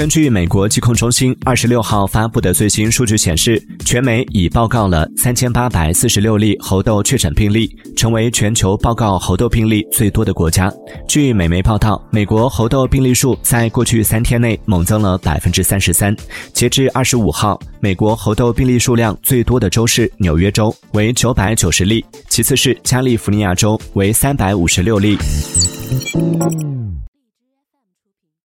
根据美国疾控中心二十六号发布的最新数据显示全美已报告了三千八百四十六例猴痘确诊病例成为全球报告猴痘病例最多的国家。据美媒报道美国猴痘病例数在过去三天内猛增了百分之三十三。截至二十五号美国猴痘病例数量最多的州是纽约州为九百九十例其次是加利福尼亚州为三百五十六例。